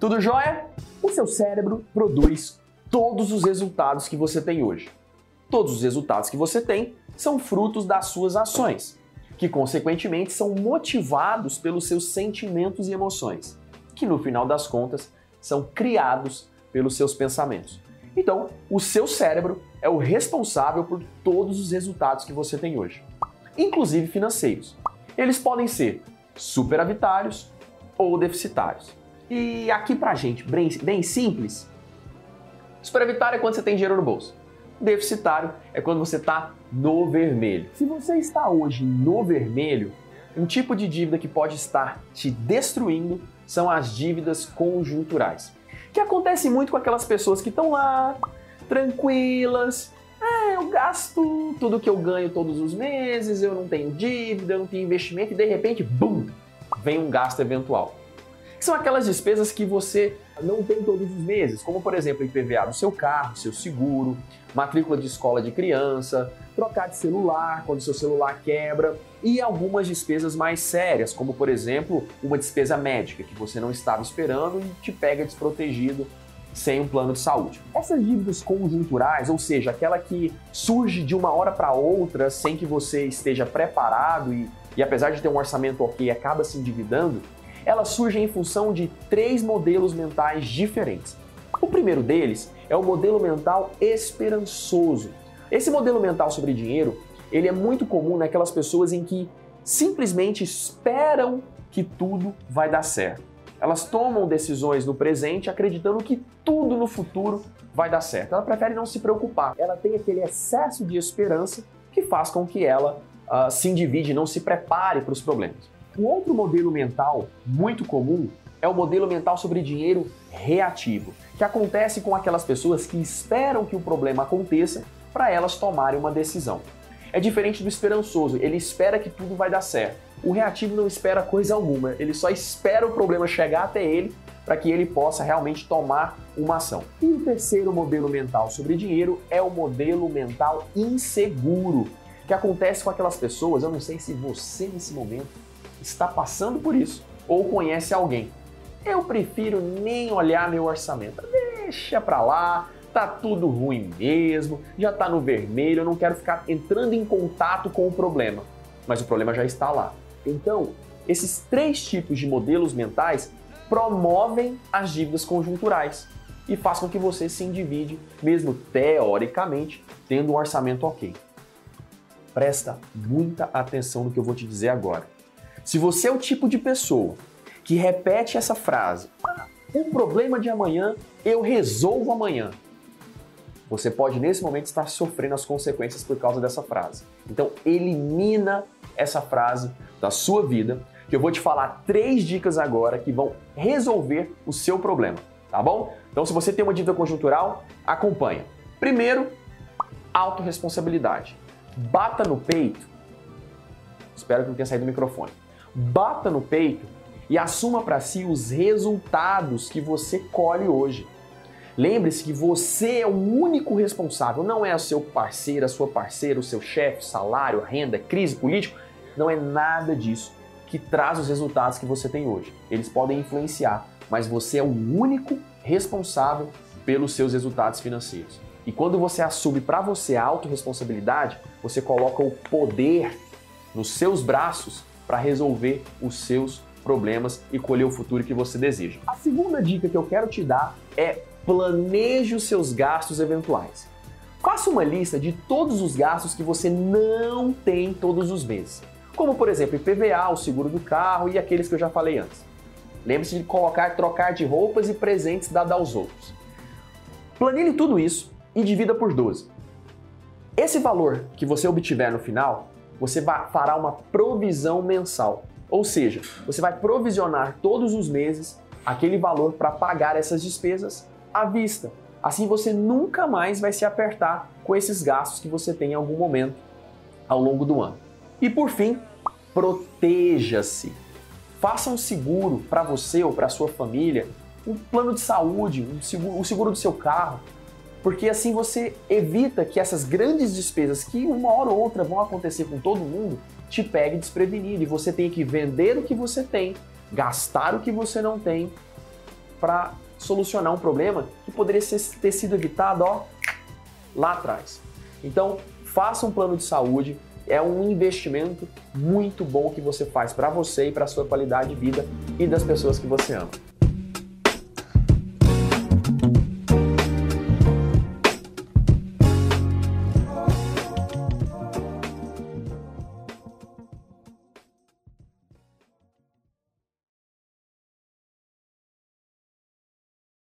Tudo jóia? O seu cérebro produz todos os resultados que você tem hoje. Todos os resultados que você tem são frutos das suas ações, que consequentemente são motivados pelos seus sentimentos e emoções, que no final das contas são criados pelos seus pensamentos. Então, o seu cérebro é o responsável por todos os resultados que você tem hoje, inclusive financeiros. Eles podem ser superavitários ou deficitários. E aqui pra gente, bem, bem simples, superavitário é quando você tem dinheiro no bolso. Deficitário é quando você está no vermelho. Se você está hoje no vermelho, um tipo de dívida que pode estar te destruindo são as dívidas conjunturais. Que acontece muito com aquelas pessoas que estão lá, tranquilas. É, eu gasto tudo que eu ganho todos os meses, eu não tenho dívida, eu não tenho investimento e de repente, bum, vem um gasto eventual. Que são aquelas despesas que você não tem todos os meses, como por exemplo, IPVA do seu carro, seu seguro, matrícula de escola de criança, trocar de celular quando seu celular quebra e algumas despesas mais sérias, como por exemplo, uma despesa médica que você não estava esperando e te pega desprotegido sem um plano de saúde. Essas dívidas conjunturais, ou seja, aquela que surge de uma hora para outra sem que você esteja preparado e, e apesar de ter um orçamento ok, acaba se endividando, elas surgem em função de três modelos mentais diferentes. O primeiro deles é o modelo mental esperançoso. Esse modelo mental sobre dinheiro, ele é muito comum naquelas pessoas em que simplesmente esperam que tudo vai dar certo. Elas tomam decisões no presente acreditando que tudo no futuro vai dar certo. Ela prefere não se preocupar. Ela tem aquele excesso de esperança que faz com que ela uh, se endivide, não se prepare para os problemas. Um outro modelo mental muito comum é o modelo mental sobre dinheiro reativo, que acontece com aquelas pessoas que esperam que o problema aconteça para elas tomarem uma decisão. É diferente do esperançoso, ele espera que tudo vai dar certo. O reativo não espera coisa alguma, ele só espera o problema chegar até ele para que ele possa realmente tomar uma ação. E o terceiro modelo mental sobre dinheiro é o modelo mental inseguro, que acontece com aquelas pessoas, eu não sei se você nesse momento está passando por isso ou conhece alguém. Eu prefiro nem olhar meu orçamento. Deixa pra lá, tá tudo ruim mesmo, já tá no vermelho, eu não quero ficar entrando em contato com o problema. Mas o problema já está lá. Então, esses três tipos de modelos mentais promovem as dívidas conjunturais e faz com que você se endivide, mesmo teoricamente, tendo um orçamento ok. Presta muita atenção no que eu vou te dizer agora. Se você é o tipo de pessoa que repete essa frase, o problema de amanhã eu resolvo amanhã, você pode nesse momento estar sofrendo as consequências por causa dessa frase. Então, elimina essa frase da sua vida, que eu vou te falar três dicas agora que vão resolver o seu problema, tá bom? Então, se você tem uma dívida conjuntural, acompanha. Primeiro, autorresponsabilidade. Bata no peito. Espero que não tenha saído do microfone bata no peito e assuma para si os resultados que você colhe hoje. Lembre-se que você é o único responsável, não é o seu parceiro, a sua parceira, o seu chefe, salário, renda, crise político, não é nada disso que traz os resultados que você tem hoje. Eles podem influenciar, mas você é o único responsável pelos seus resultados financeiros. E quando você assume para você a autorresponsabilidade, você coloca o poder nos seus braços para resolver os seus problemas e colher o futuro que você deseja. A segunda dica que eu quero te dar é planeje os seus gastos eventuais. Faça uma lista de todos os gastos que você não tem todos os meses, como por exemplo IPVA, o seguro do carro e aqueles que eu já falei antes. Lembre-se de colocar trocar de roupas e presentes dados aos outros. Planilhe tudo isso e divida por 12. Esse valor que você obtiver no final você fará uma provisão mensal. Ou seja, você vai provisionar todos os meses aquele valor para pagar essas despesas à vista. Assim você nunca mais vai se apertar com esses gastos que você tem em algum momento ao longo do ano. E por fim, proteja-se. Faça um seguro para você ou para sua família, um plano de saúde, um seguro, o seguro do seu carro, porque assim você evita que essas grandes despesas que uma hora ou outra vão acontecer com todo mundo te pegue desprevenido e você tenha que vender o que você tem, gastar o que você não tem para solucionar um problema que poderia ter sido evitado ó, lá atrás. Então, faça um plano de saúde, é um investimento muito bom que você faz para você e para sua qualidade de vida e das pessoas que você ama.